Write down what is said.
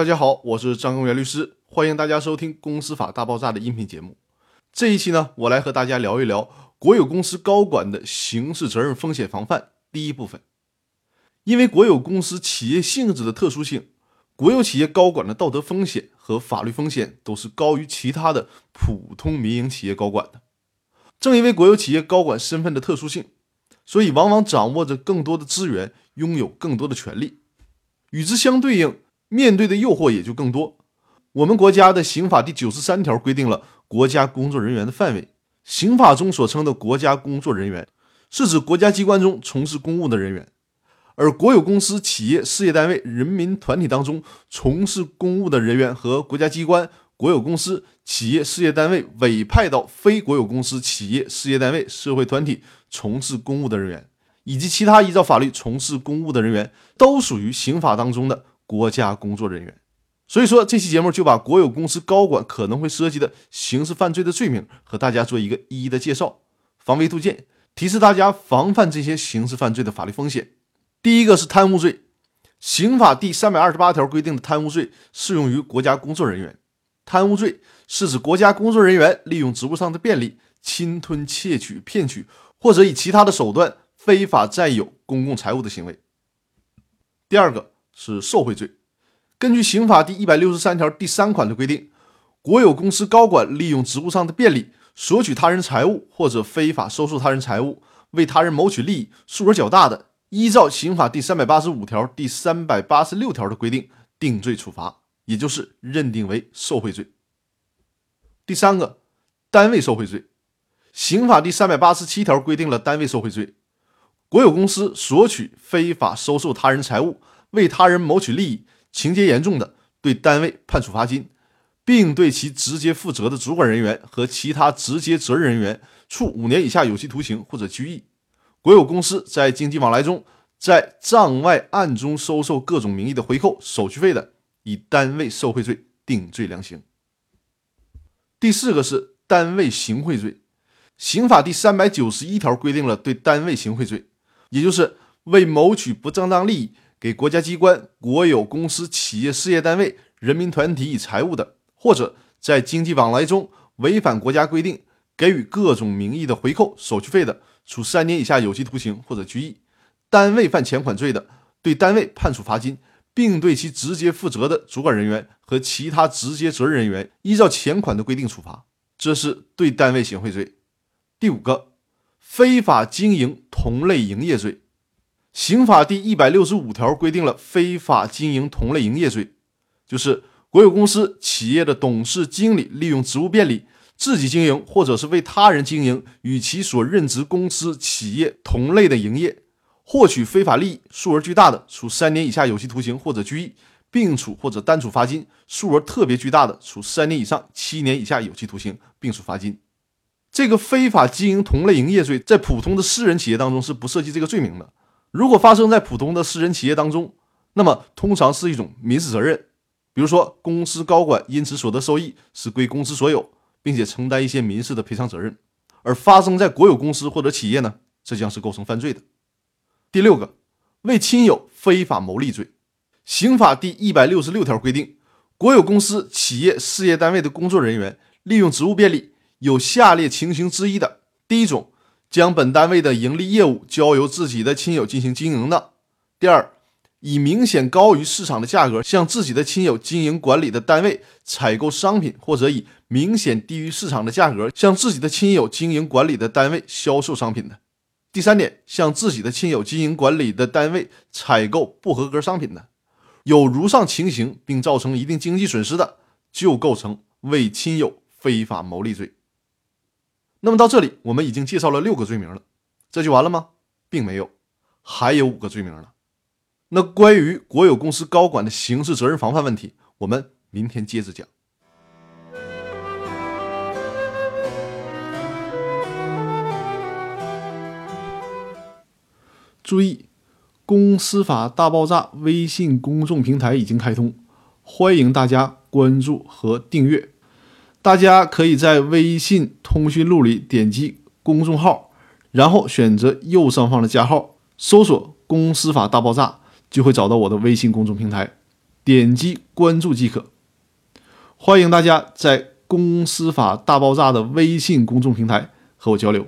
大家好，我是张根源律师，欢迎大家收听《公司法大爆炸》的音频节目。这一期呢，我来和大家聊一聊国有公司高管的刑事责任风险防范第一部分。因为国有公司企业性质的特殊性，国有企业高管的道德风险和法律风险都是高于其他的普通民营企业高管的。正因为国有企业高管身份的特殊性，所以往往掌握着更多的资源，拥有更多的权利。与之相对应，面对的诱惑也就更多。我们国家的刑法第九十三条规定了国家工作人员的范围。刑法中所称的国家工作人员，是指国家机关中从事公务的人员；而国有公司、企业、事业单位、人民团体当中从事公务的人员和国家机关、国有公司、企业、事业单位委派到非国有公司、企业、事业单位、社会团体从事公务的人员，以及其他依照法律从事公务的人员，都属于刑法当中的。国家工作人员，所以说这期节目就把国有公司高管可能会涉及的刑事犯罪的罪名和大家做一个一一的介绍，防微杜渐，提示大家防范这些刑事犯罪的法律风险。第一个是贪污罪，刑法第三百二十八条规定的贪污罪适用于国家工作人员。贪污罪是指国家工作人员利用职务上的便利，侵吞、窃取、骗取或者以其他的手段非法占有公共财物的行为。第二个。是受贿罪。根据刑法第一百六十三条第三款的规定，国有公司高管利用职务上的便利，索取他人财物或者非法收受他人财物，为他人谋取利益，数额较大的，依照刑法第三百八十五条、第三百八十六条的规定定罪处罚，也就是认定为受贿罪。第三个，单位受贿罪。刑法第三百八十七条规定了单位受贿罪，国有公司索取、非法收受他人财物。为他人谋取利益，情节严重的，对单位判处罚金，并对其直接负责的主管人员和其他直接责任人员处五年以下有期徒刑或者拘役。国有公司在经济往来中，在账外暗中收受各种名义的回扣、手续费的，以单位受贿罪定罪量刑。第四个是单位行贿罪，刑法第三百九十一条规定了对单位行贿罪，也就是为谋取不正当利益。给国家机关、国有公司、企业、事业单位、人民团体以财物的，或者在经济往来中违反国家规定，给予各种名义的回扣、手续费的，处三年以下有期徒刑或者拘役。单位犯前款罪的，对单位判处罚金，并对其直接负责的主管人员和其他直接责任人员依照前款的规定处罚。这是对单位行贿罪。第五个，非法经营同类营业罪。刑法第一百六十五条规定了非法经营同类营业罪，就是国有公司、企业的董事、经理利用职务便利，自己经营或者是为他人经营与其所任职公司、企业同类的营业，获取非法利益，数额巨大的，处三年以下有期徒刑或者拘役，并处或者单处罚金；数额特别巨大的，处三年以上七年以下有期徒刑，并处罚金。这个非法经营同类营业罪，在普通的私人企业当中是不涉及这个罪名的。如果发生在普通的私人企业当中，那么通常是一种民事责任，比如说公司高管因此所得收益是归公司所有，并且承担一些民事的赔偿责任；而发生在国有公司或者企业呢，这将是构成犯罪的。第六个，为亲友非法牟利罪，刑法第一百六十六条规定，国有公司、企业、事业单位的工作人员利用职务便利，有下列情形之一的，第一种。将本单位的盈利业务交由自己的亲友进行经营的。第二，以明显高于市场的价格向自己的亲友经营管理的单位采购商品，或者以明显低于市场的价格向自己的亲友经营管理的单位销售商品的。第三点，向自己的亲友经营管理的单位采购不合格商品的，有如上情形并造成一定经济损失的，就构成为亲友非法牟利罪。那么到这里，我们已经介绍了六个罪名了，这就完了吗？并没有，还有五个罪名呢。那关于国有公司高管的刑事责任防范问题，我们明天接着讲。注意，公司法大爆炸微信公众平台已经开通，欢迎大家关注和订阅。大家可以在微信通讯录里点击公众号，然后选择右上方的加号，搜索“公司法大爆炸”，就会找到我的微信公众平台。点击关注即可。欢迎大家在“公司法大爆炸”的微信公众平台和我交流。